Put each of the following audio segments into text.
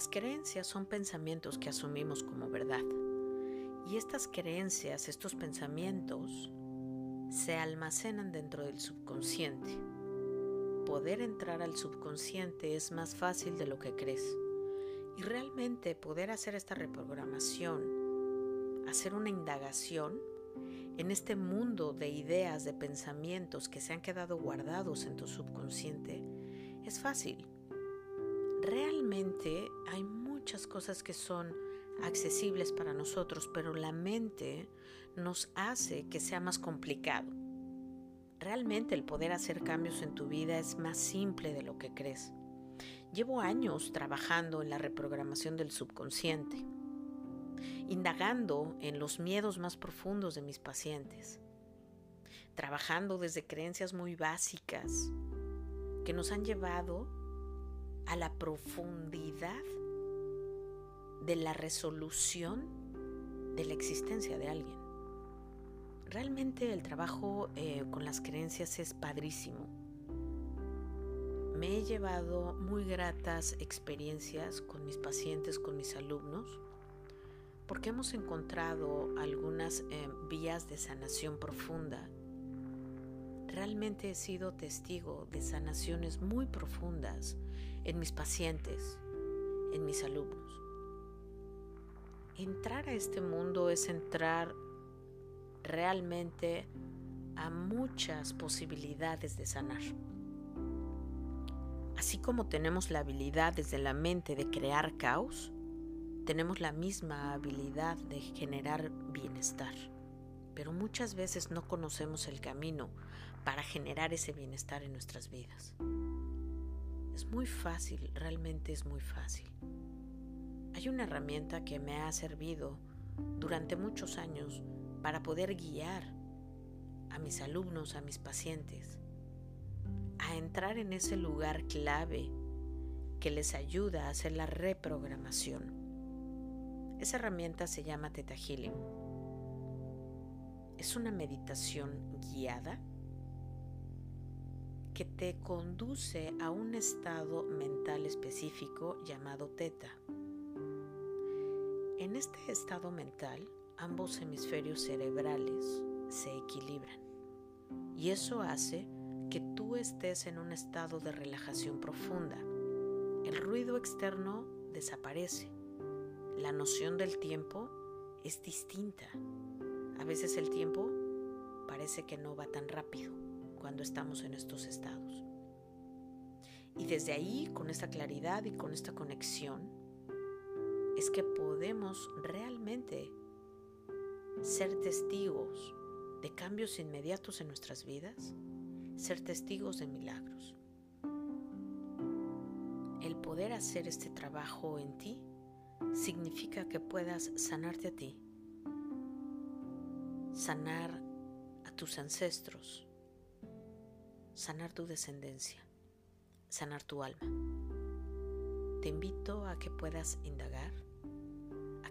Las creencias son pensamientos que asumimos como verdad. Y estas creencias, estos pensamientos, se almacenan dentro del subconsciente. Poder entrar al subconsciente es más fácil de lo que crees. Y realmente poder hacer esta reprogramación, hacer una indagación en este mundo de ideas, de pensamientos que se han quedado guardados en tu subconsciente, es fácil. Realmente muchas cosas que son accesibles para nosotros, pero la mente nos hace que sea más complicado. Realmente el poder hacer cambios en tu vida es más simple de lo que crees. Llevo años trabajando en la reprogramación del subconsciente, indagando en los miedos más profundos de mis pacientes, trabajando desde creencias muy básicas que nos han llevado a la profundidad de la resolución de la existencia de alguien. Realmente el trabajo eh, con las creencias es padrísimo. Me he llevado muy gratas experiencias con mis pacientes, con mis alumnos, porque hemos encontrado algunas eh, vías de sanación profunda. Realmente he sido testigo de sanaciones muy profundas en mis pacientes, en mis alumnos entrar a este mundo es entrar realmente a muchas posibilidades de sanar. Así como tenemos la habilidad desde la mente de crear caos, tenemos la misma habilidad de generar bienestar. Pero muchas veces no conocemos el camino para generar ese bienestar en nuestras vidas. Es muy fácil, realmente es muy fácil. Hay una herramienta que me ha servido durante muchos años para poder guiar a mis alumnos, a mis pacientes, a entrar en ese lugar clave que les ayuda a hacer la reprogramación. Esa herramienta se llama Theta Healing. Es una meditación guiada que te conduce a un estado mental específico llamado Teta. En este estado mental, ambos hemisferios cerebrales se equilibran y eso hace que tú estés en un estado de relajación profunda. El ruido externo desaparece. La noción del tiempo es distinta. A veces el tiempo parece que no va tan rápido cuando estamos en estos estados. Y desde ahí, con esta claridad y con esta conexión, es que podemos realmente ser testigos de cambios inmediatos en nuestras vidas, ser testigos de milagros. El poder hacer este trabajo en ti significa que puedas sanarte a ti, sanar a tus ancestros, sanar tu descendencia, sanar tu alma. Te invito a que puedas indagar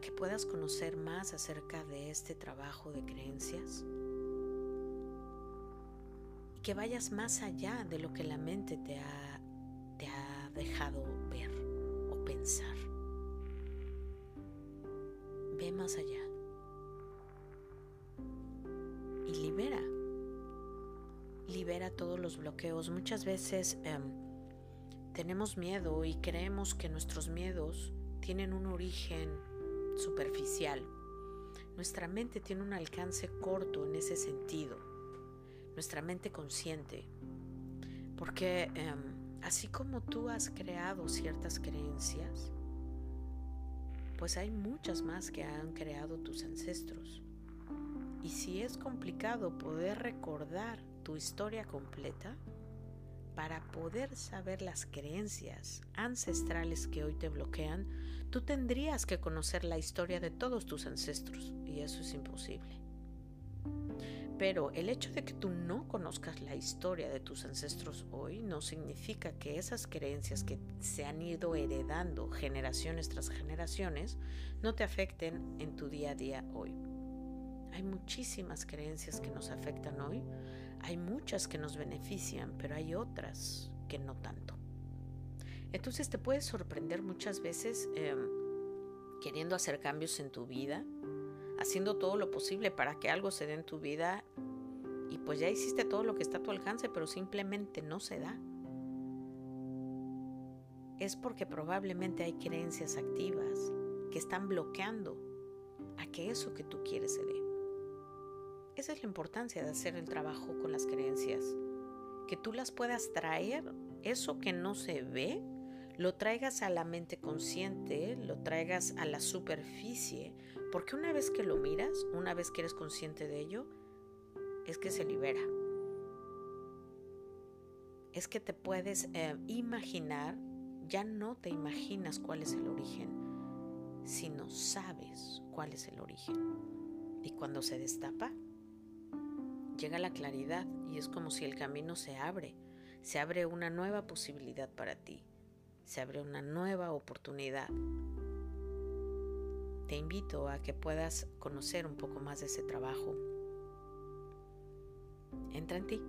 que puedas conocer más acerca de este trabajo de creencias y que vayas más allá de lo que la mente te ha, te ha dejado ver o pensar. Ve más allá y libera. Libera todos los bloqueos. Muchas veces em, tenemos miedo y creemos que nuestros miedos tienen un origen superficial. Nuestra mente tiene un alcance corto en ese sentido, nuestra mente consciente, porque em, así como tú has creado ciertas creencias, pues hay muchas más que han creado tus ancestros. Y si es complicado poder recordar tu historia completa, para poder saber las creencias ancestrales que hoy te bloquean, tú tendrías que conocer la historia de todos tus ancestros y eso es imposible. Pero el hecho de que tú no conozcas la historia de tus ancestros hoy no significa que esas creencias que se han ido heredando generaciones tras generaciones no te afecten en tu día a día hoy. Hay muchísimas creencias que nos afectan hoy, hay muchas que nos benefician, pero hay otras que no tanto. Entonces te puedes sorprender muchas veces em, queriendo hacer cambios en tu vida, haciendo todo lo posible para que algo se dé en tu vida y pues ya hiciste todo lo que está a tu alcance, pero simplemente no se da. Es porque probablemente hay creencias activas que están bloqueando a que eso que tú quieres se dé. Esa es la importancia de hacer el trabajo con las creencias. Que tú las puedas traer, eso que no se ve, lo traigas a la mente consciente, lo traigas a la superficie, porque una vez que lo miras, una vez que eres consciente de ello, es que se libera. Es que te puedes eh, imaginar, ya no te imaginas cuál es el origen, sino sabes cuál es el origen. Y cuando se destapa, llega la claridad y es como si el camino se abre, se abre una nueva posibilidad para ti se abre una nueva oportunidad. Te invito a que puedas conocer un poco más de ese trabajo. Entra en ti.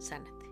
Sánate.